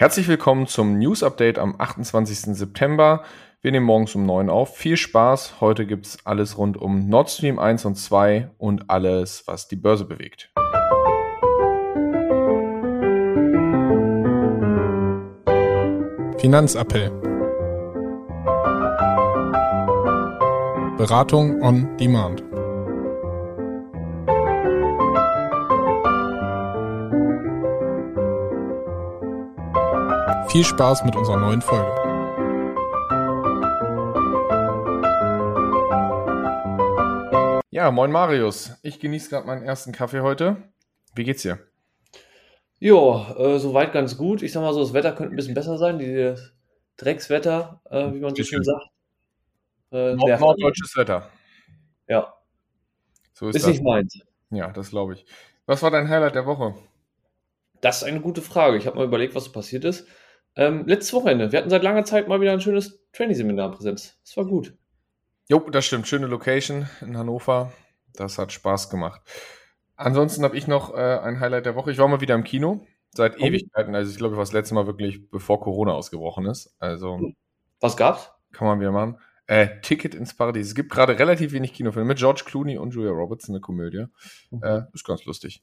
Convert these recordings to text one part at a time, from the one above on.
Herzlich willkommen zum News Update am 28. September. Wir nehmen morgens um 9 auf. Viel Spaß. Heute gibt es alles rund um Nord Stream 1 und 2 und alles, was die Börse bewegt. Finanzappell. Beratung on Demand. Viel Spaß mit unserer neuen Folge. Ja, moin Marius. Ich genieße gerade meinen ersten Kaffee heute. Wie geht's dir? Jo, äh, soweit ganz gut. Ich sag mal so, das Wetter könnte ein bisschen besser sein. Dieses Dreckswetter, äh, wie man so schön sagt. Äh, Nord norddeutsches Wetter. Ja, So ist, ist das. nicht meins. Ja, das glaube ich. Was war dein Highlight der Woche? Das ist eine gute Frage. Ich habe mal überlegt, was so passiert ist. Ähm, letztes Wochenende. Wir hatten seit langer Zeit mal wieder ein schönes Training-Seminar Präsenz. Das war gut. Jo, das stimmt. Schöne Location in Hannover. Das hat Spaß gemacht. Ansonsten habe ich noch äh, ein Highlight der Woche. Ich war mal wieder im Kino. Seit Oh. Ewigkeiten. Also ich glaube, ich war das letzte Mal wirklich, bevor Corona ausgebrochen ist. Also Was gab's? kann man wieder machen. Äh, Ticket ins Paradies. Es gibt gerade relativ wenig Kinofilme mit George Clooney und Julia Roberts, eine Komödie. Äh, ist ganz lustig.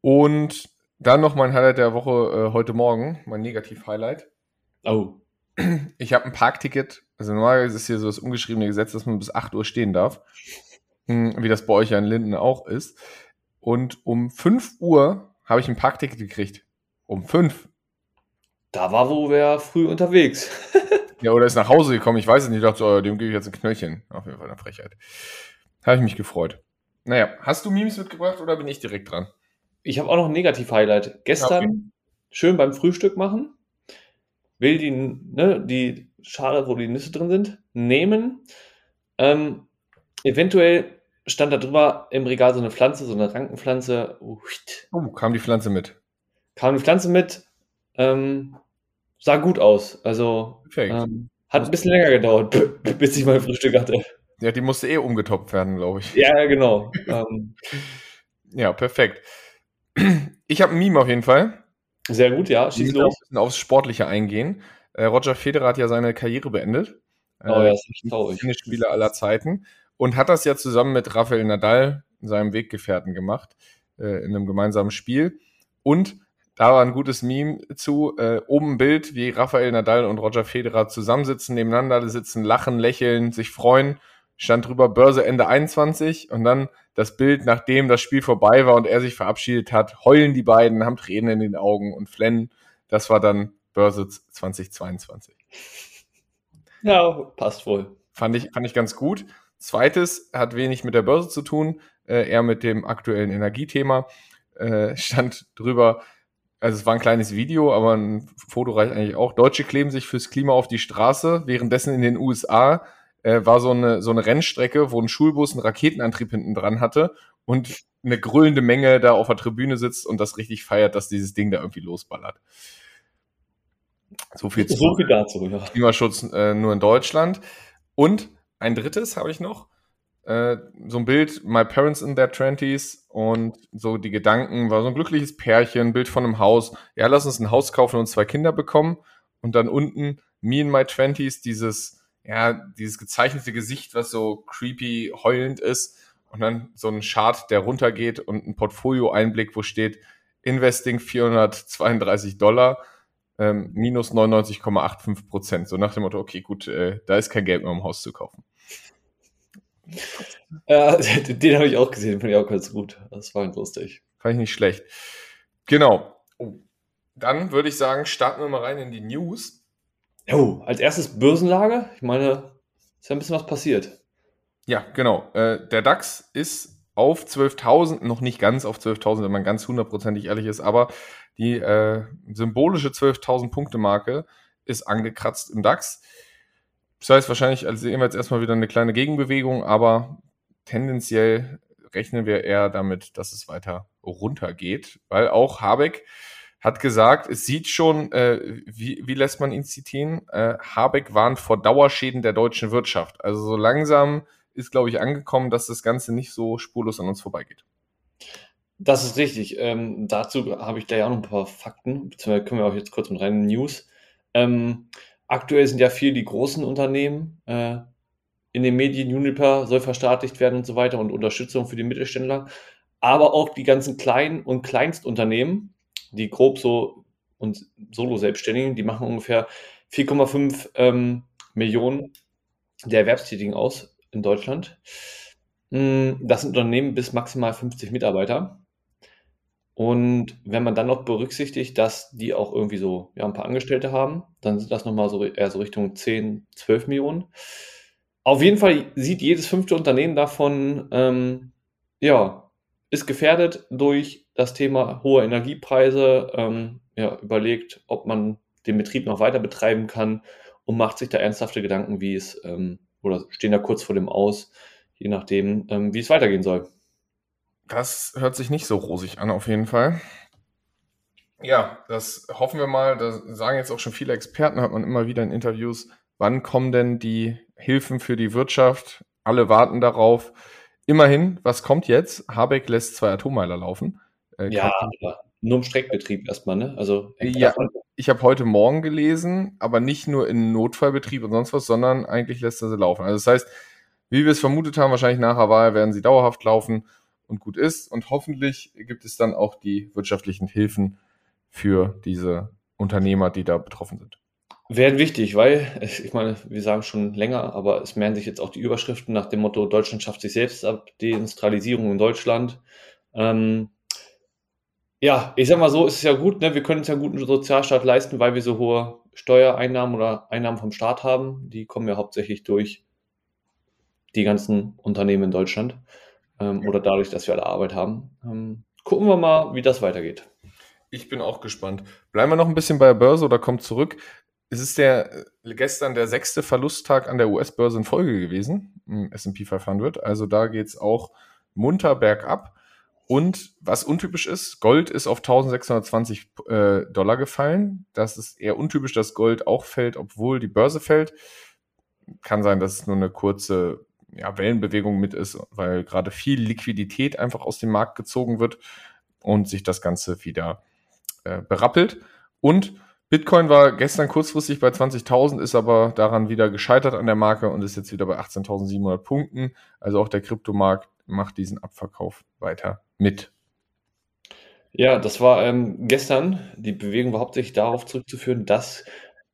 Und dann noch mein Highlight der Woche äh, heute Morgen, mein Negativ-Highlight. Oh. Ich habe ein Parkticket. Also normalerweise ist hier so das ungeschriebene Gesetz, dass man bis 8 Uhr stehen darf. Hm, Wie das bei euch ja in Linden auch ist. Und um 5 Uhr habe ich ein Parkticket gekriegt. Um 5. Da war wo wer früh unterwegs. Ja, oder ist nach Hause gekommen. Ich weiß es nicht. Ich dachte, so, dem gebe ich jetzt ein Knöllchen. Auf jeden Fall eine Frechheit. Habe ich mich gefreut. Naja, hast du Memes mitgebracht oder bin ich direkt dran? Ich habe auch noch ein Negativ-Highlight. Gestern Okay. schön beim Frühstück machen. Will die, ne, die Schale, wo die Nüsse drin sind, nehmen. Ähm, eventuell stand da drüber im Regal so eine Pflanze, so eine Rankenpflanze. Oh, kam die Pflanze mit. Kam die Pflanze mit. Ähm, sah gut aus. Also ähm, hat ein bisschen länger gedauert, bis ich mein Frühstück hatte. Ja, die musste eh umgetopft werden, glaube ich. Ja, ja, genau. ähm, Ja, perfekt. Ich habe ein Meme auf jeden Fall. sehr gut, ja. Ich Schieß los. ein bisschen aufs Sportliche eingehen. Äh, Roger Federer hat ja seine Karriere beendet. Oh ja, Äh, das ist traurig. Tennisspieler aller Zeiten. Und hat das ja zusammen mit Rafael Nadal, seinem Weggefährten, gemacht. Äh, in einem gemeinsamen Spiel. Und da war ein gutes Meme zu. Äh, oben ein Bild, wie Rafael Nadal und Roger Federer zusammensitzen, nebeneinander sitzen, lachen, lächeln, sich freuen. Stand drüber Börse Ende 21 und dann das Bild, nachdem das Spiel vorbei war und er sich verabschiedet hat, heulen die beiden, haben Tränen in den Augen und flennen. Das war dann Börse 2022. Ja, passt wohl. Fand ich, fand ich ganz gut. Zweites hat wenig mit der Börse zu tun, äh, eher mit dem aktuellen Energiethema. Äh, stand drüber, also es war ein kleines Video, aber ein Foto reicht eigentlich auch. Deutsche kleben sich fürs Klima auf die Straße, währenddessen in den USA äh, war so eine, so eine Rennstrecke, wo ein Schulbus einen Raketenantrieb hinten dran hatte und eine grüllende Menge da auf der Tribüne sitzt und das richtig feiert, dass dieses Ding da irgendwie losballert. So viel zu So viel dazu, ja. Klimaschutz äh, nur in Deutschland. Und ein drittes habe ich noch. Äh, so ein Bild, My Parents in their Twenties und so die Gedanken, war so ein glückliches Pärchen, Bild von einem Haus. Ja, lass uns ein Haus kaufen und zwei Kinder bekommen. Und dann unten, Me in my Twenties, dieses, ja, dieses gezeichnete Gesicht, was so creepy heulend ist. Und dann so ein Chart, der runtergeht und ein Portfolio-Einblick, wo steht, Investing 432 Dollar ähm, minus 99,85 Prozent. So nach dem Motto, okay, gut, äh, da ist kein Geld mehr, um Haus zu kaufen. Ja, den habe ich auch gesehen, fand ich auch ganz gut. Das war ganz lustig. Fand ich nicht schlecht. Genau. Oh. Dann würde ich sagen, starten wir mal rein in die News. Jo, als erstes Börsenlage. Ich meine, ist ja ein bisschen was passiert. Ja, genau. Äh, der DAX ist auf 12.000, noch nicht ganz auf 12.000, wenn man ganz hundertprozentig ehrlich ist, aber die äh, symbolische 12.000 Punkte Marke ist angekratzt im DAX. Das heißt wahrscheinlich, also sehen wir jetzt erstmal wieder eine kleine Gegenbewegung, aber tendenziell rechnen wir eher damit, dass es weiter runtergeht, weil auch Habeck hat gesagt, es sieht schon, äh, wie, wie lässt man ihn zitieren? Äh, Habeck warnt vor Dauerschäden der deutschen Wirtschaft. Also so langsam ist, glaube ich, angekommen, dass das Ganze nicht so spurlos an uns vorbeigeht. Das ist richtig. Ähm, dazu habe ich gleich auch noch ein paar Fakten, beziehungsweise können wir auch jetzt kurz mit rein in News. Ähm, aktuell sind ja viel die großen Unternehmen äh, in den Medien. Juniper soll verstaatlicht werden und so weiter und Unterstützung für die Mittelständler. Aber auch die ganzen kleinen und Kleinstunternehmen, die grob so und Solo-Selbstständigen, die machen ungefähr 4,5 ähm, Millionen der Erwerbstätigen aus in Deutschland. Mm, das sind Unternehmen bis maximal 50 Mitarbeiter. Und wenn man dann noch berücksichtigt, dass die auch irgendwie so ja, ein paar Angestellte haben, dann sind das nochmal so eher so Richtung 10, 12 Millionen. Auf jeden Fall sieht jedes fünfte Unternehmen davon, ähm, ja, ist gefährdet durch das Thema hohe Energiepreise, ähm, ja, überlegt, ob man den Betrieb noch weiter betreiben kann und macht sich da ernsthafte Gedanken, wie es, ähm, oder stehen da kurz vor dem Aus, je nachdem, ähm, wie es weitergehen soll. Das hört sich nicht so rosig an, auf jeden Fall. Ja, das hoffen wir mal. Da sagen jetzt auch schon viele Experten, hat man immer wieder in Interviews. Wann kommen denn die Hilfen für die Wirtschaft? Alle warten darauf. Immerhin, was kommt jetzt? Habeck lässt zwei Atommeiler laufen. Äh, ja, aber nur im Streckbetrieb erstmal, ne? Also ja, ich habe heute Morgen gelesen, aber nicht nur in Notfallbetrieb und sonst was, sondern eigentlich lässt er sie laufen. Also das heißt, wie wir es vermutet haben, wahrscheinlich nach der Wahl werden sie dauerhaft laufen und gut ist. Und hoffentlich gibt es dann auch die wirtschaftlichen Hilfen für diese Unternehmer, die da betroffen sind. Werden wichtig, weil, ich meine, wir sagen schon länger, aber es mehren sich jetzt auch die Überschriften nach dem Motto, Deutschland schafft sich selbst ab, Deindustrialisierung in Deutschland. Ähm, ja, ich sag mal so, ist es ja gut, ne? wir können uns ja einen guten Sozialstaat leisten, weil wir so hohe Steuereinnahmen oder Einnahmen vom Staat haben. Die kommen ja hauptsächlich durch die ganzen Unternehmen in Deutschland ähm, oder dadurch, dass wir alle Arbeit haben. Ähm, gucken wir mal, wie das weitergeht. Ich bin auch gespannt. Bleiben wir noch ein bisschen bei der Börse oder kommt zurück. Es ist der äh, gestern der sechste Verlusttag an der US-Börse in Folge gewesen, im S&P 500. Also da geht es auch munter bergab. Und was untypisch ist, Gold ist auf 1620 äh, Dollar gefallen. Das ist eher untypisch, dass Gold auch fällt, obwohl die Börse fällt. Kann sein, dass es nur eine kurze ja, Wellenbewegung mit ist, weil gerade viel Liquidität einfach aus dem Markt gezogen wird und sich das Ganze wieder äh, berappelt. Und Bitcoin war gestern kurzfristig bei 20.000, ist aber daran wieder gescheitert an der Marke und ist jetzt wieder bei 18.700 Punkten. Also auch der Kryptomarkt macht diesen Abverkauf weiter mit. Ja, das war ähm, gestern. Die Bewegung war hauptsächlich darauf zurückzuführen, dass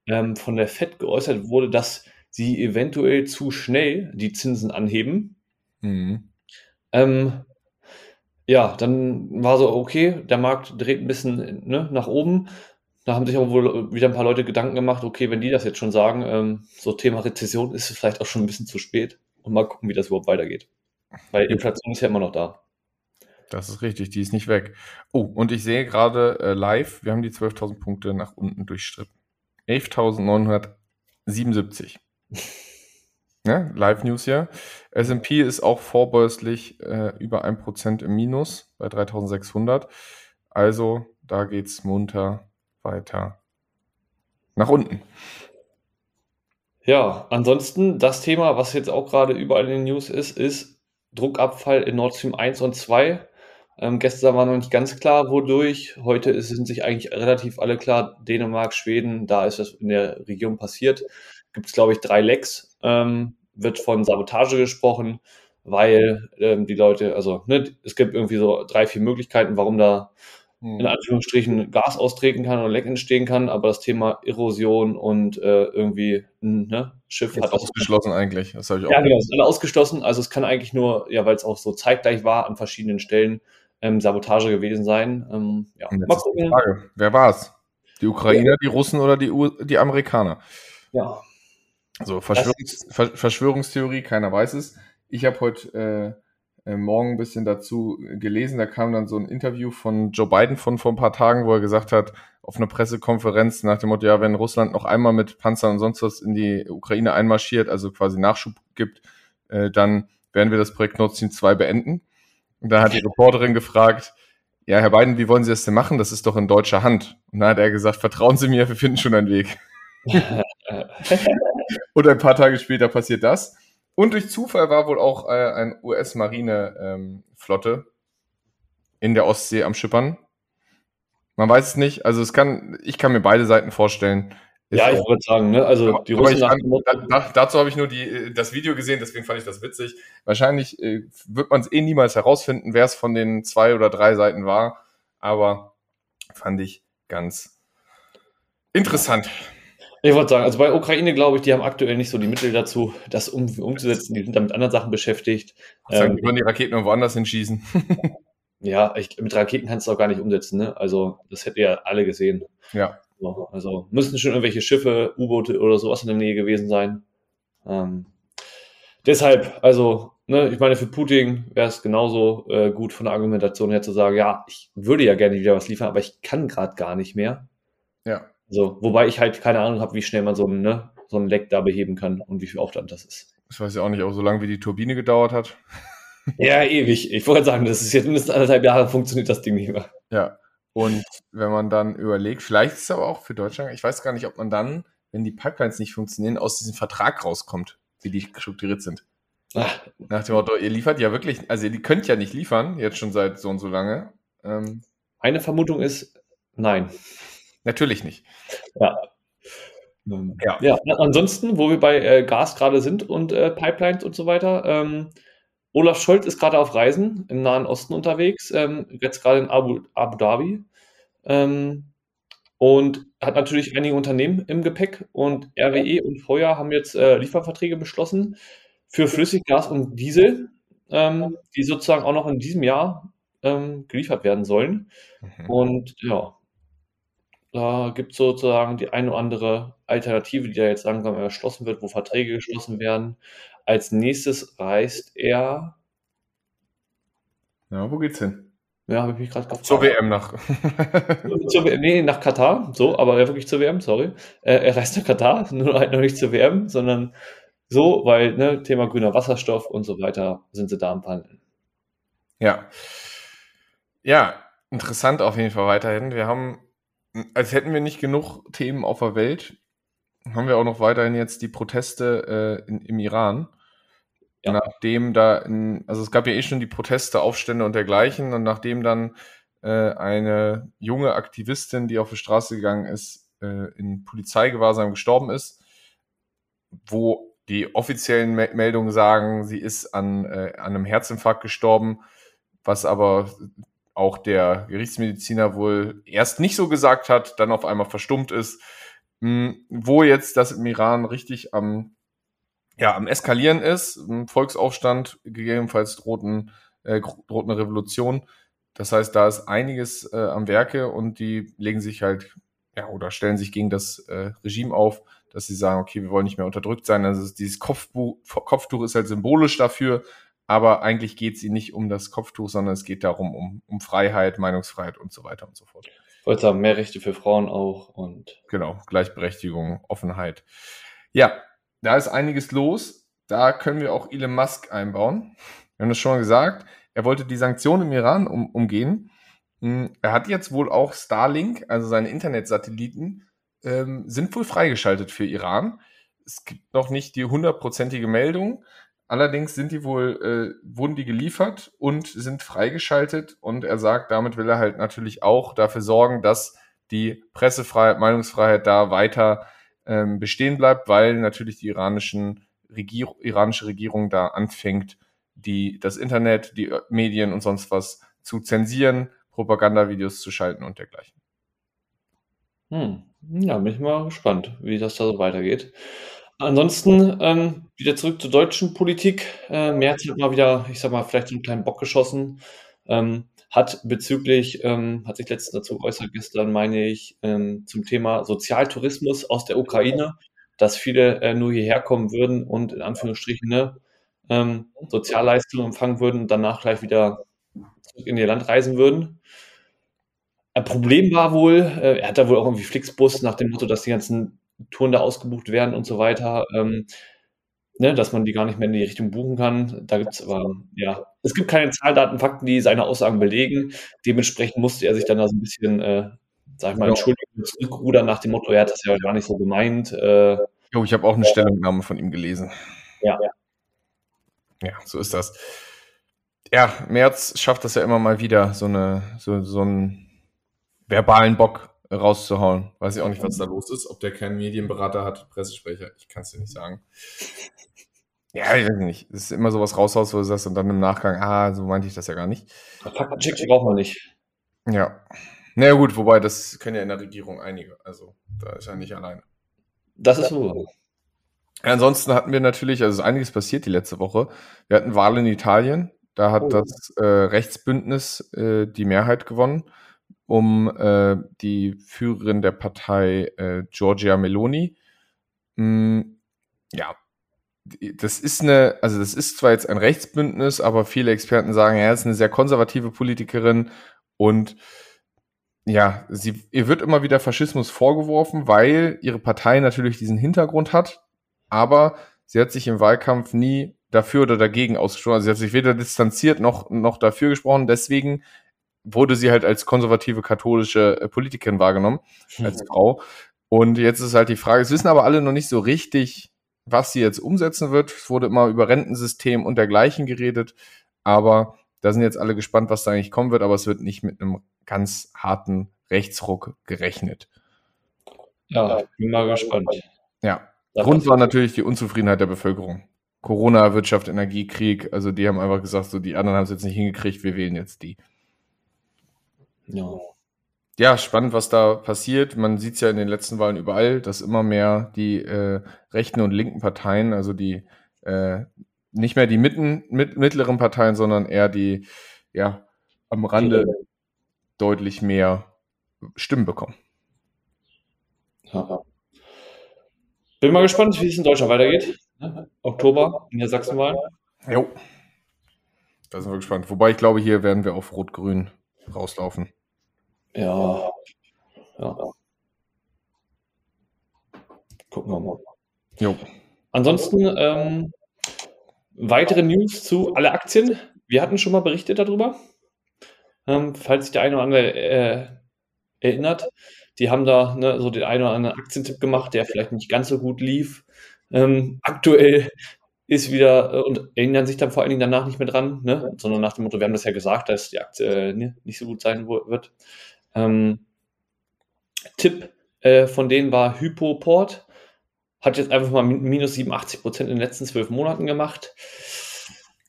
ähm, von der FED geäußert wurde, dass sie eventuell zu schnell die Zinsen anheben. Mhm. Ähm, ja, dann war so, okay, der Markt dreht ein bisschen ne, nach oben. Da haben sich aber wohl wieder ein paar Leute Gedanken gemacht, okay, wenn die das jetzt schon sagen, ähm, so Thema Rezession ist es vielleicht auch schon ein bisschen zu spät. Und mal gucken, wie das überhaupt weitergeht. Weil Inflation ist ja immer noch da. Das ist richtig, die ist nicht weg. Oh, und ich sehe gerade äh, live, wir haben die 12.000 Punkte nach unten durchstritten. 11.977. Ja, Live-News hier. S&P ist auch vorbörslich äh, über 1% im Minus bei 3600. Also da geht es munter weiter nach unten. Ja, ansonsten das Thema, was jetzt auch gerade überall in den News ist, ist Druckabfall in Nord Stream 1 und 2. Ähm, gestern war noch nicht ganz klar, wodurch. Heute sind sich eigentlich relativ alle klar. Dänemark, Schweden, da ist das in der Region passiert gibt es, glaube ich, drei Lecks. Ähm, wird von Sabotage gesprochen, weil ähm, die Leute, also ne, es gibt irgendwie so drei, vier Möglichkeiten, warum da in hm. Anführungsstrichen Gas austreten kann oder Leck entstehen kann, aber das Thema Erosion und äh, irgendwie ne, Schiff Jetzt hat ausgeschlossen eigentlich. Das habe ich auch. Ja, genau, ist alle ausgeschlossen. Also es kann eigentlich nur, ja, weil es auch so zeitgleich war an verschiedenen Stellen, ähm, Sabotage gewesen sein. Ähm, ja. Mal gucken. Frage. Wer war es? Die Ukrainer, ja. die Russen oder die, U die Amerikaner? Ja, so, Verschwörungs Ver Verschwörungstheorie, keiner weiß es. Ich habe heute äh, äh, Morgen ein bisschen dazu gelesen, da kam dann so ein Interview von Joe Biden von vor ein paar Tagen, wo er gesagt hat, auf einer Pressekonferenz nach dem Motto, ja, wenn Russland noch einmal mit Panzern und sonst was in die Ukraine einmarschiert, also quasi Nachschub gibt, äh, dann werden wir das Projekt Nord Stream 2 beenden. Und da hat die Reporterin gefragt, ja, Herr Biden, wie wollen Sie das denn machen? Das ist doch in deutscher Hand. Und dann hat er gesagt, vertrauen Sie mir, wir finden schon einen Weg. Und ein paar Tage später passiert das. Und durch Zufall war wohl auch äh, ein US-Marine-Flotte in der Ostsee am Schippern. Man weiß es nicht. Also es kann, ich kann mir beide Seiten vorstellen. Ja, ich würde sagen, ne? Also aber, die Russen nach dem da, da, dazu habe ich nur die, äh, das Video gesehen, deswegen fand ich das witzig. Wahrscheinlich äh, wird man es eh niemals herausfinden, wer es von den zwei oder drei Seiten war. Aber fand ich ganz interessant. ich würde sagen, also bei Ukraine glaube ich, die haben aktuell nicht so die Mittel dazu, das um, umzusetzen. Die sind da mit anderen Sachen beschäftigt. Sagen, Ähm, die würden die Raketen irgendwo anders hinschießen. ja, ich, mit Raketen kannst du auch gar nicht umsetzen, ne? Also das hätte ja alle gesehen. ja. So, Also müssten schon irgendwelche Schiffe, U-Boote oder sowas in der Nähe gewesen sein. Ähm, deshalb, also, ne, ich meine, für Putin wäre es genauso äh, gut von der Argumentation her zu sagen, ja, ich würde ja gerne wieder was liefern, aber ich kann gerade gar nicht mehr. Ja. Also, wobei ich halt keine Ahnung habe, wie schnell man so ein, ne, so ein Leck da beheben kann und wie viel Aufwand das ist. Ich weiß ja auch nicht, auch so lange wie die Turbine gedauert hat. Ja, ewig. Ich wollte sagen, das ist jetzt mindestens anderthalb Jahre funktioniert das Ding nicht mehr. Ja. Und wenn man dann überlegt, vielleicht ist es aber auch für Deutschland, ich weiß gar nicht, ob man dann, wenn die Pipelines nicht funktionieren, aus diesem Vertrag rauskommt, wie die strukturiert sind. Ach, Nach dem Motto, ihr liefert ja wirklich, also ihr könnt ja nicht liefern, jetzt schon seit so und so lange. Ähm, eine Vermutung ist, nein. natürlich nicht. Ähm, Ja. ja, ansonsten, wo wir bei äh, Gas gerade sind und äh, Pipelines und so weiter, ähm, Olaf Scholz ist gerade auf Reisen im Nahen Osten unterwegs, ähm, jetzt gerade in Abu, Abu Dhabi ähm, und hat natürlich einige Unternehmen im Gepäck und RWE und Feuer haben jetzt äh, Lieferverträge beschlossen für Flüssiggas und Diesel, ähm, die sozusagen auch noch in diesem Jahr ähm, geliefert werden sollen. Mhm. Und ja, da gibt es sozusagen die eine oder andere Alternative, die da jetzt langsam erschlossen wird, wo Verträge geschlossen werden. Als nächstes reist er, Ja, wo geht's hin? Ja, habe ich mich gerade gefragt. Zur WM nach. Zur WM, nee, nach Katar, so, aber ja, wirklich zur WM, sorry. Äh, er reist nach Katar, nur halt noch nicht zur WM, sondern so, weil, ne, Thema grüner Wasserstoff und so weiter sind sie da am Verhandeln. Ja. Ja, interessant auf jeden Fall weiterhin. Wir haben, als hätten wir nicht genug Themen auf der Welt, haben wir auch noch weiterhin jetzt die Proteste äh, in, im Iran. Ja. Nachdem da, in, also es gab ja eh schon die Proteste, Aufstände und dergleichen, und nachdem dann äh, eine junge Aktivistin, die auf die Straße gegangen ist, äh, in Polizeigewahrsam gestorben ist, wo die offiziellen Me Meldungen sagen, sie ist an, äh, an einem Herzinfarkt gestorben, was aber auch der Gerichtsmediziner wohl erst nicht so gesagt hat, dann auf einmal verstummt ist. Hm, Wo jetzt das im Iran richtig am, ja, am Eskalieren ist, ein Volksaufstand, gegebenenfalls drohten, äh, droht eine Revolution. Das heißt, da ist einiges äh, am Werke und die legen sich halt, ja, oder stellen sich gegen das äh, Regime auf, dass sie sagen, okay, wir wollen nicht mehr unterdrückt sein. Also dieses Kopfbuch, Kopftuch ist halt symbolisch dafür, aber eigentlich geht es ihnen nicht um das Kopftuch, sondern es geht darum, um, um Freiheit, Meinungsfreiheit und so weiter und so fort. Wollte sagen, mehr Rechte für Frauen auch und Genau, Gleichberechtigung, Offenheit. Ja, da ist einiges los. Da können wir auch Elon Musk einbauen. Wir haben das schon mal gesagt. Er wollte die Sanktionen im Iran um, umgehen. Hm, Er hat jetzt wohl auch Starlink, also seine Internetsatelliten, ähm, sind wohl freigeschaltet für Iran. Es gibt noch nicht die hundertprozentige Meldung. Allerdings sind die wohl, äh, wurden die geliefert und sind freigeschaltet. Und er sagt, damit will er halt natürlich auch dafür sorgen, dass die Pressefreiheit, Meinungsfreiheit da weiter ähm, bestehen bleibt, weil natürlich die iranischen Regier iranische Regierung da anfängt, die, das Internet, die Ö- Medien und sonst was zu zensieren, Propagandavideos zu schalten und dergleichen. Hm. Ja, bin ich mal gespannt, wie das da so weitergeht. Ansonsten ähm, wieder zurück zur deutschen Politik. Äh, Merz hat mal wieder, ich sag mal, vielleicht so einen kleinen Bock geschossen. Ähm, hat bezüglich, ähm, hat sich letztens dazu geäußert, gestern meine ich, ähm, zum Thema Sozialtourismus aus der Ukraine, dass viele äh, nur hierher kommen würden und in Anführungsstrichen ne, ähm, Sozialleistungen empfangen würden und danach gleich wieder in ihr Land reisen würden. Ein Problem war wohl, äh, er hat da wohl auch irgendwie Flixbus nach dem Motto, dass die ganzen Touren da ausgebucht werden und so weiter, ähm, ne, dass man die gar nicht mehr in die Richtung buchen kann. Da gibt es aber, ja, es gibt keine Zahl, Daten, Fakten, die seine Aussagen belegen. Dementsprechend musste er sich dann da so ein bisschen, äh, sag ich mal, entschuldigen, zurückrudern nach dem Motto, er hat das ja gar nicht so gemeint. Äh, Jo, ich habe auch eine Stellungnahme von ihm gelesen. ja, Ja, so ist das. Ja, Merz schafft das ja immer mal wieder, so, eine, so, so einen verbalen Bock rauszuhauen. Weiß ich auch nicht, was da los ist, ob der keinen Medienberater hat, Pressesprecher, ich kann es dir nicht sagen. Ja, ich weiß nicht. Es ist immer sowas raushaust, wo du sagst, und dann im Nachgang, ah, so meinte ich das ja gar nicht. Faktencheck braucht man nicht. Ja. Naja, gut, wobei, das können ja in der Regierung einige. Also, da ist er nicht alleine. Das ist so. Ansonsten hatten wir natürlich, also ist einiges passiert die letzte Woche. Wir hatten Wahl in Italien. Da hat Oh. das äh, Rechtsbündnis äh, die Mehrheit gewonnen, um äh, die Führerin der Partei äh, Giorgia Meloni. Mm, ja, das ist eine, also das ist zwar jetzt ein Rechtsbündnis, aber viele Experten sagen, ja, es ist eine sehr konservative Politikerin und ja, sie, ihr wird immer wieder Faschismus vorgeworfen, weil ihre Partei natürlich diesen Hintergrund hat, aber sie hat sich im Wahlkampf nie dafür oder dagegen ausgesprochen. Also sie hat sich weder distanziert noch, noch dafür gesprochen. Deswegen wurde sie halt als konservative katholische äh, Politikerin wahrgenommen, als Frau. Und jetzt ist halt die Frage, es wissen aber alle noch nicht so richtig, was sie jetzt umsetzen wird. Es wurde immer über Rentensystem und dergleichen geredet, aber da sind jetzt alle gespannt, was da eigentlich kommen wird, aber es wird nicht mit einem ganz harten Rechtsruck gerechnet. Ja, bin mal gespannt. Ja, Das Grund war natürlich die Unzufriedenheit der Bevölkerung. Corona, Wirtschaft, Energiekrieg, also die haben einfach gesagt, so die anderen haben es jetzt nicht hingekriegt, wir wählen jetzt die. Ja. Ja, spannend, was da passiert. Man sieht es ja in den letzten Wahlen überall, dass immer mehr die äh, rechten und linken Parteien, also die äh, nicht mehr die mitten, mit, mittleren Parteien, sondern eher die, ja, am Rande deutlich mehr Stimmen bekommen. Ja. Bin mal gespannt, wie es in Deutschland weitergeht. Oktober in der Sachsenwahl. Jo. Da sind wir gespannt. Wobei ich glaube, hier werden wir auf Rot-Grün rauslaufen. Ja. ja. Gucken wir mal. Jo. Ansonsten ähm, weitere News zu alle Aktien. Wir hatten schon mal berichtet darüber. Ähm, falls sich der eine oder andere äh, erinnert, die haben da ne, so den einen oder anderen Aktientipp gemacht, der vielleicht nicht ganz so gut lief. Ähm, aktuell ist wieder äh, und erinnern sich dann vor allen Dingen danach nicht mehr dran, ne? sondern nach dem Motto, wir haben das ja gesagt, dass die Aktie äh, ne, nicht so gut sein wird. Ähm, Tipp äh, von denen war Hypoport. Hat jetzt einfach mal min- minus 87 Prozent in den letzten zwölf Monaten gemacht.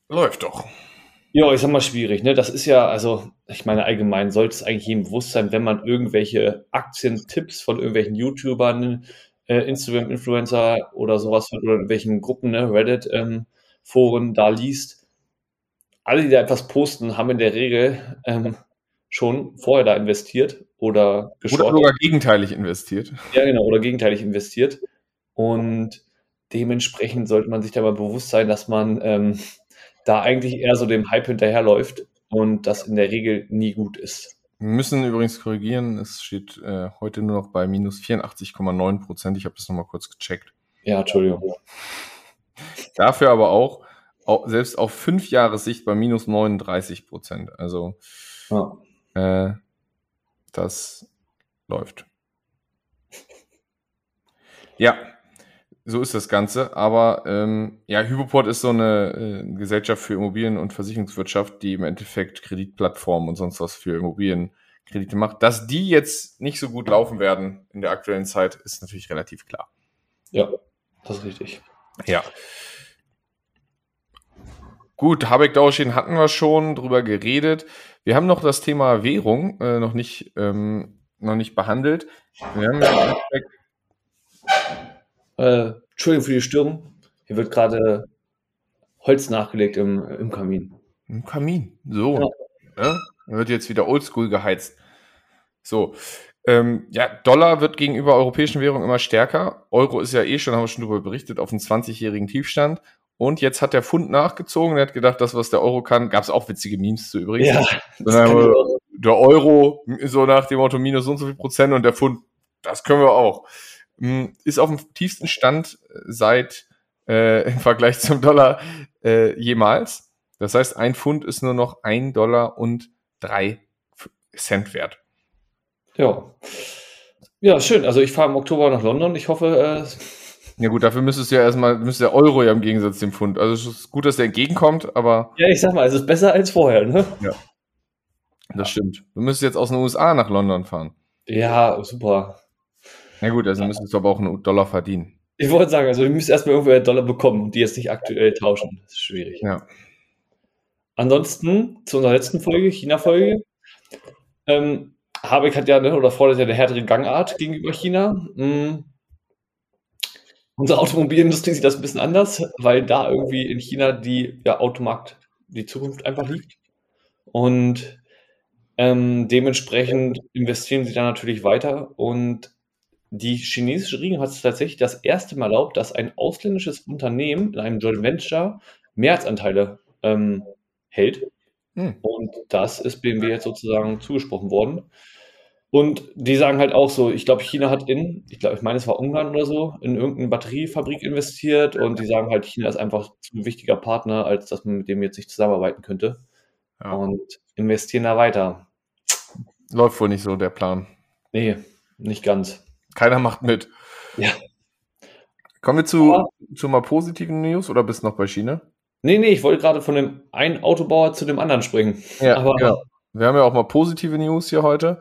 Läuft doch. Ja, ich sag mal schwierig, ne? Das ist ja, also, ich meine, allgemein sollte es eigentlich jedem bewusst sein, wenn man irgendwelche Aktientipps von irgendwelchen YouTubern, äh, Instagram-Influencer oder sowas oder irgendwelchen Gruppen, ne, Reddit, ähm, da liest. Alle, die da etwas posten, haben in der Regel ähm, schon vorher da investiert oder Oder geschortet. sogar gegenteilig investiert. Ja, genau, oder gegenteilig investiert. Und dementsprechend sollte man sich da mal bewusst sein, dass man ähm, da eigentlich eher so dem Hype hinterherläuft und das in der Regel nie gut ist. Wir müssen übrigens korrigieren. Es steht äh, heute nur noch bei minus 84,9 Prozent. Ich habe das nochmal kurz gecheckt. Ja, Entschuldigung. Dafür aber auch, auch selbst auf fünf Jahre Sicht bei minus 39 Prozent. Also Ja. Äh, das läuft. Ja, so ist das Ganze. Aber ähm, ja, Hypoport ist so eine äh, Gesellschaft für Immobilien- und Versicherungswirtschaft, die im Endeffekt Kreditplattformen und sonst was für Immobilienkredite macht. Dass die jetzt nicht so gut laufen werden in der aktuellen Zeit, ist natürlich relativ klar. ja, das ist richtig. Ja. Gut, Habeck Dauschin hatten wir schon drüber geredet. Wir haben noch das Thema Währung äh, noch nicht ähm, noch nicht behandelt. Wir haben ja Äh, Entschuldigung für die Störung. Hier wird gerade Holz nachgelegt im, im Kamin. Im Kamin. So. Ne? Da wird jetzt wieder oldschool geheizt. So. Ähm, ja, Dollar wird gegenüber europäischen Währungen immer stärker. Euro ist ja eh schon, haben wir schon darüber berichtet, auf einen 20-jährigen Tiefstand. Und jetzt hat der Pfund nachgezogen. Er hat gedacht, das, was der Euro kann, gab es auch witzige Memes zu übrigens. Ja, der Euro so nach dem Motto minus so und so viel Prozent und der Pfund, das können wir auch. Hm, Ist auf dem tiefsten Stand seit äh, im Vergleich zum Dollar äh, jemals. Das heißt, ein Pfund ist nur noch ein Dollar und drei Cent wert. ja. Ja, schön. Also ich fahre im Oktober nach London. Ich hoffe, äh, Ja gut, dafür müsstest du ja erstmal, müsste der Euro ja im Gegensatz dem Pfund. Also es ist gut, dass der entgegenkommt, aber Ja, ich sag mal, es ist besser als vorher, ne? das stimmt. Du müsstest jetzt aus den USA nach London fahren. Ja, super. Na gut, also müsstest du aber auch einen Dollar verdienen. Ich wollte sagen, also du müsst erstmal irgendwo Dollar bekommen und die jetzt nicht aktuell tauschen. Das ist schwierig. Ja. Ansonsten, zu unserer letzten Folge, China-Folge, ähm, Habeck hat ja, ne, oder fordert ja eine härtere Gangart gegenüber China. Mm. Unsere Automobilindustrie sieht das ein bisschen anders, weil da irgendwie in China die ja, Automarkt die Zukunft einfach liegt. Und ähm, dementsprechend investieren sie da natürlich weiter. Und die chinesische Regierung hat es tatsächlich das erste Mal erlaubt, dass ein ausländisches Unternehmen in einem Joint Venture Mehrheitsanteile ähm, hält. Hm. Und das ist BMW jetzt sozusagen zugesprochen worden. Und die sagen halt auch so, ich glaube, China hat in, ich glaube, ich meine, es war Ungarn oder so, in irgendeine Batteriefabrik investiert und die sagen halt, China ist einfach zu ein wichtiger Partner, als dass man mit dem jetzt nicht zusammenarbeiten könnte. Ja. Und investieren da weiter. Läuft wohl nicht so der Plan. Nee, nicht ganz. Keiner macht mit. Ja. Kommen wir zu, Aber- zu mal positiven News oder bist du noch bei China? Nee, nee, ich wollte gerade von dem einen Autobauer zu dem anderen springen. Aber genau. Wir haben ja auch mal positive News hier heute.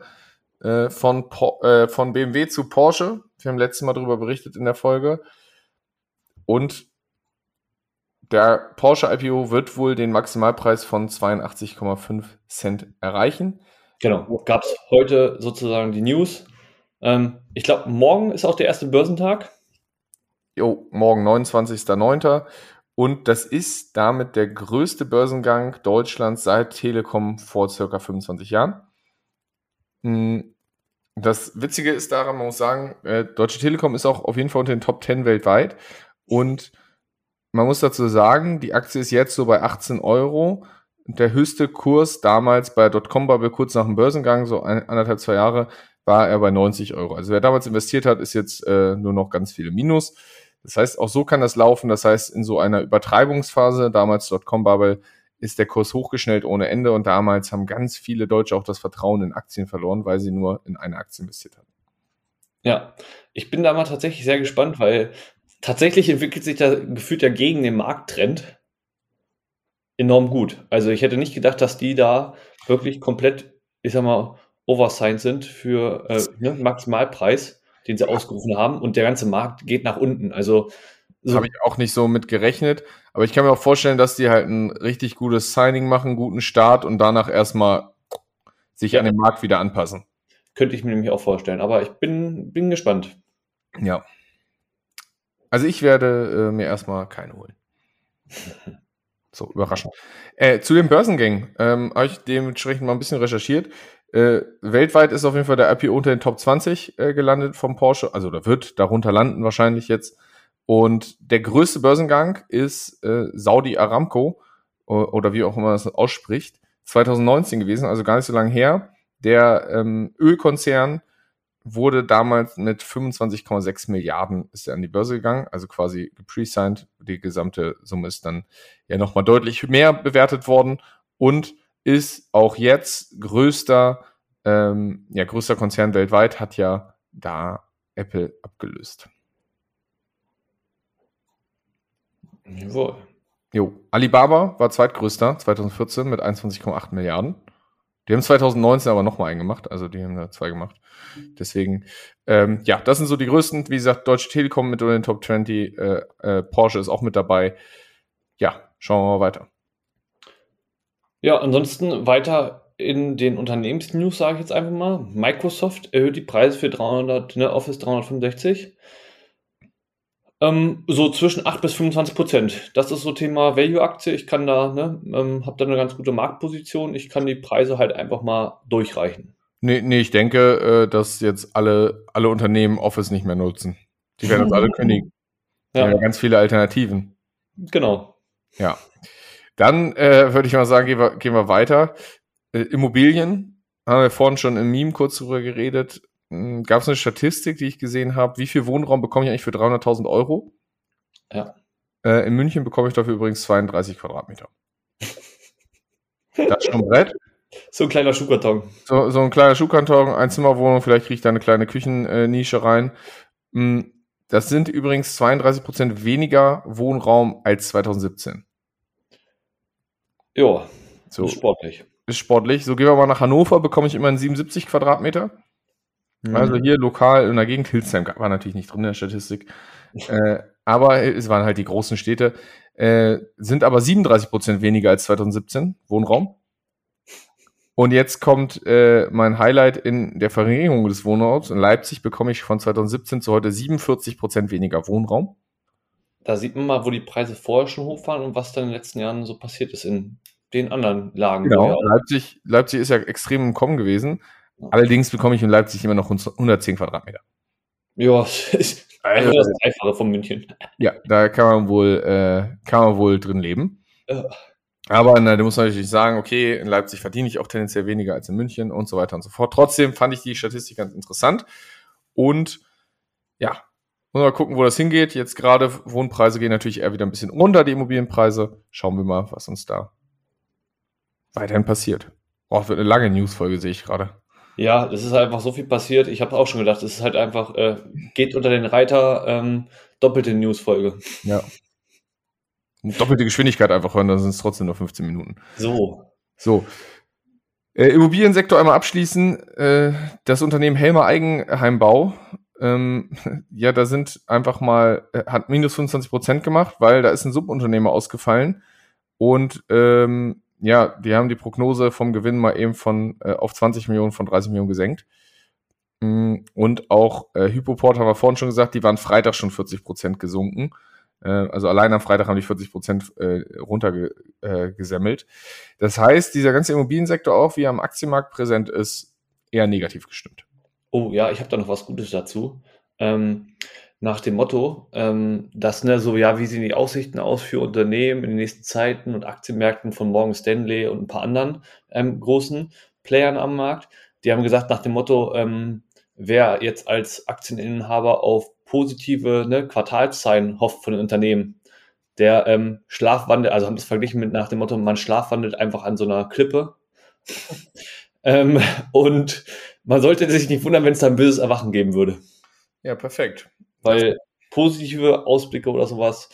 Äh, von, Po- äh, von BMW zu Porsche. Wir haben letztes Mal darüber berichtet in der Folge. Und der Porsche IPO wird wohl den Maximalpreis von 82,5 Cent erreichen. genau, gab es heute sozusagen die News. Ähm, ich glaube, morgen ist auch der erste Börsentag. Jo, morgen 29.09. Und das ist damit der größte Börsengang Deutschlands seit Telekom vor circa 25 Jahren. Mm, Das Witzige ist daran, man muss sagen, äh, Deutsche Telekom ist auch auf jeden Fall unter den Top 10 weltweit. Und man muss dazu sagen, die Aktie ist jetzt so bei 18 Euro. Der höchste Kurs damals bei Dotcom-Bubble kurz nach dem Börsengang, so anderthalb, zwei Jahre, war er bei 90 Euro. Also wer damals investiert hat, ist jetzt äh, nur noch ganz viele Minus. Das heißt, auch so kann das laufen. Das heißt, in so einer Übertreibungsphase, damals Dotcom-Bubble, ist der Kurs hochgeschnellt ohne Ende und damals haben ganz viele Deutsche auch das Vertrauen in Aktien verloren, weil sie nur in eine Aktie investiert haben. Ja, ich bin da mal tatsächlich sehr gespannt, weil tatsächlich entwickelt sich da gefühlt ja gegen den Markttrend enorm gut. Also ich hätte nicht gedacht, dass die da wirklich komplett, ich sag mal, oversigned sind für äh, ne, Maximalpreis, den sie ausgerufen haben und der ganze Markt geht nach unten. Also so, Habe ich auch nicht so mit gerechnet. Aber ich kann mir auch vorstellen, dass die halt ein richtig gutes Signing machen, guten Start und danach erstmal sich Ja. an den Markt wieder anpassen. könnte ich mir nämlich auch vorstellen. Aber ich bin, bin gespannt. Ja. Also ich werde äh, mir erstmal keine holen. So, überraschend. Äh, zu den Börsengängen ähm, habe ich dementsprechend mal ein bisschen recherchiert. Äh, weltweit ist auf jeden Fall der IPO unter den Top 20 äh, gelandet vom Porsche, also da wird darunter landen wahrscheinlich jetzt. Und der größte Börsengang ist äh, Saudi Aramco oder wie auch immer das ausspricht, 2019 gewesen, also gar nicht so lange her. Der ähm, Ölkonzern wurde damals mit 25,6 Milliarden ist er an die Börse gegangen, also quasi gepresigned. Die gesamte Summe ist dann ja nochmal deutlich mehr bewertet worden und ist auch jetzt größter, ähm, ja, größter Konzern weltweit, hat ja da Apple abgelöst. Jawohl. Jo, Alibaba war zweitgrößter 2014 mit 21,8 Milliarden. Die haben 2019 aber nochmal einen gemacht, also die haben da zwei gemacht. Deswegen, ähm, ja, das sind so die größten. Wie gesagt, Deutsche Telekom mit unter den Top 20, äh, äh, Porsche ist auch mit dabei. Ja, schauen wir mal weiter. Ja, ansonsten weiter in den Unternehmensnews sage ich jetzt einfach mal. Microsoft erhöht die Preise für 300, ne, Office 365. Ähm, so zwischen 8 bis 25 Prozent. Das ist so Thema Value-Aktie. Ich kann da, ne, ähm, habe da eine ganz gute Marktposition. Ich kann die Preise halt einfach mal durchreichen. Nee, nee, ich denke, äh, dass jetzt alle, alle Unternehmen Office nicht mehr nutzen. Die werden uns alle kündigen. Ja. Ja, ganz viele Alternativen. genau. Ja. Dann äh, würde ich mal sagen, gehen wir, gehen wir weiter. Äh, Immobilien, haben wir vorhin schon im Meme kurz drüber geredet. Gab es eine Statistik, die ich gesehen habe? Wie viel Wohnraum bekomme ich eigentlich für 300.000 Euro? Ja. Äh, in München bekomme ich dafür übrigens 32 Quadratmeter. Das ist schon Brett. So ein kleiner Schuhkarton. So, so ein kleiner Schuhkarton, Einzimmerwohnung, vielleicht kriege ich da eine kleine Küchennische rein. Mm, Das sind übrigens 32 Prozent weniger Wohnraum als 2017. Ja, So, ist sportlich. ist sportlich. So gehen wir mal nach Hannover, bekomme ich immerhin 77 Quadratmeter. Also Mhm. hier lokal in der Gegend, Hildesheim war natürlich nicht drin in der Statistik. äh, aber es waren halt die großen Städte. Äh, sind aber 37 Prozent weniger als 2017 Wohnraum. Und jetzt kommt äh, mein Highlight in der Verringerung des Wohnraums. In Leipzig bekomme ich von 2017 zu heute 47 Prozent weniger Wohnraum. Da sieht man mal, wo die Preise vorher schon hoch waren und was dann in den letzten Jahren so passiert ist in den anderen Lagen. Genau. Leipzig, Leipzig ist ja extrem im Kommen gewesen. Allerdings bekomme ich in Leipzig immer noch 110 Quadratmeter. Ja, Also, das Dreifache von München. Ja, da kann man wohl, äh, kann man wohl drin leben. Ja. Aber na, du musst natürlich sagen, okay, in Leipzig verdiene ich auch tendenziell weniger als in München und so weiter und so fort. Trotzdem fand ich die Statistik ganz interessant. Und ja, muss mal gucken, wo das hingeht. Jetzt gerade Wohnpreise gehen natürlich eher wieder ein bisschen runter, die Immobilienpreise. Schauen wir mal, was uns da weiterhin passiert. Boah, wird eine lange Newsfolge, sehe ich gerade. Ja, es ist einfach so viel passiert. Ich habe auch schon gedacht, es ist halt einfach, äh, geht unter den Reiter ähm, doppelte Newsfolge. Ja. Doppelte Geschwindigkeit einfach hören, dann sind es trotzdem nur 15 Minuten. So. So. Äh, Immobiliensektor einmal abschließen. Äh, das Unternehmen Helmer Eigenheimbau, ähm, ja, da sind einfach mal, äh, hat minus 25 Prozent gemacht, weil da ist ein Subunternehmer ausgefallen. Und ähm, ja, die haben die Prognose vom Gewinn mal eben von äh, auf 20 Millionen von 30 Millionen gesenkt. Mm, Und auch äh, Hypoport haben wir vorhin schon gesagt, die waren Freitag schon 40 Prozent gesunken. Äh, also allein am Freitag haben die 40 Prozent äh, runtergesemmelt. Äh, das heißt, dieser ganze Immobiliensektor auch, wie er am Aktienmarkt präsent ist, eher negativ gestimmt. Oh ja, ich habe da noch was Gutes dazu. Ähm, nach dem Motto, ähm, dass ne, so, ja, wie sehen die Aussichten aus für Unternehmen in den nächsten Zeiten und Aktienmärkten von Morgan Stanley und ein paar anderen ähm, großen Playern am Markt. Die haben gesagt, nach dem Motto, ähm, wer jetzt als Aktieninhaber auf positive ne, Quartalszahlen hofft von den Unternehmen, der ähm, schlafwandelt, also haben das verglichen mit nach dem Motto, man schlafwandelt einfach an so einer Klippe. ähm, und man sollte sich nicht wundern, wenn es da ein böses Erwachen geben würde. Ja, perfekt. Weil positive Ausblicke oder sowas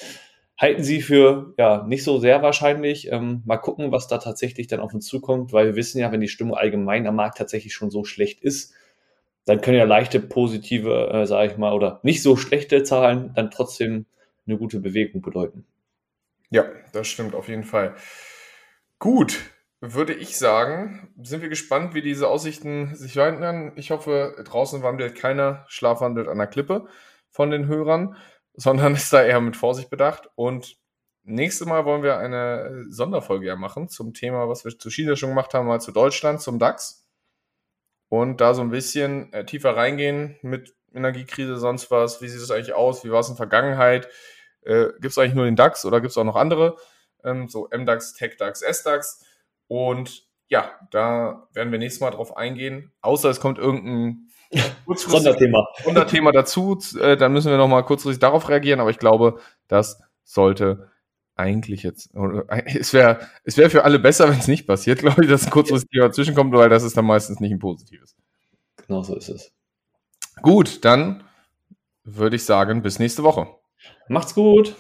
halten sie für ja nicht so sehr wahrscheinlich. Ähm, mal gucken, was da tatsächlich dann auf uns zukommt, weil wir wissen ja, wenn die Stimmung allgemein am Markt tatsächlich schon so schlecht ist, dann können ja leichte positive, äh, sage ich mal, oder nicht so schlechte Zahlen dann trotzdem eine gute Bewegung bedeuten. Ja, das stimmt auf jeden Fall. Gut, würde ich sagen, sind wir gespannt, wie diese Aussichten sich weitern. Ich hoffe, draußen wandelt keiner schlafwandelt an der Klippe von den Hörern, sondern ist da eher mit Vorsicht bedacht. Und nächstes Mal wollen wir eine Sonderfolge ja machen zum Thema, was wir zu China schon gemacht haben, mal zu Deutschland, zum DAX. Und da so ein bisschen äh, tiefer reingehen mit Energiekrise, sonst was. Wie sieht es eigentlich aus? Wie war es in der Vergangenheit? Äh, gibt es eigentlich nur den DAX oder gibt es auch noch andere? Ähm, so MDAX, TechDAX, SDAX. Und ja, da werden wir nächstes Mal drauf eingehen. Außer es kommt irgendein Sonderthema. Sonderthema dazu, äh, dann müssen wir nochmal kurzfristig darauf reagieren. Aber ich glaube, das sollte eigentlich jetzt, äh, es wäre es wäre für alle besser, wenn es nicht passiert, glaube ich, dass ein kurzfristiges Thema dazwischenkommt, weil das ist dann meistens nicht ein positives. Genau so ist es. Gut, dann würde ich sagen, bis nächste Woche. Macht's gut.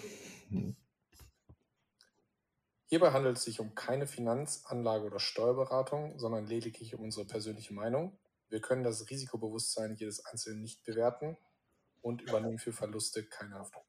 Hierbei handelt es sich um keine Finanz-, Anlage- oder Steuerberatung, sondern lediglich um unsere persönliche Meinung. Wir können das Risikobewusstsein jedes Einzelnen nicht bewerten und übernehmen für Verluste keine Haftung.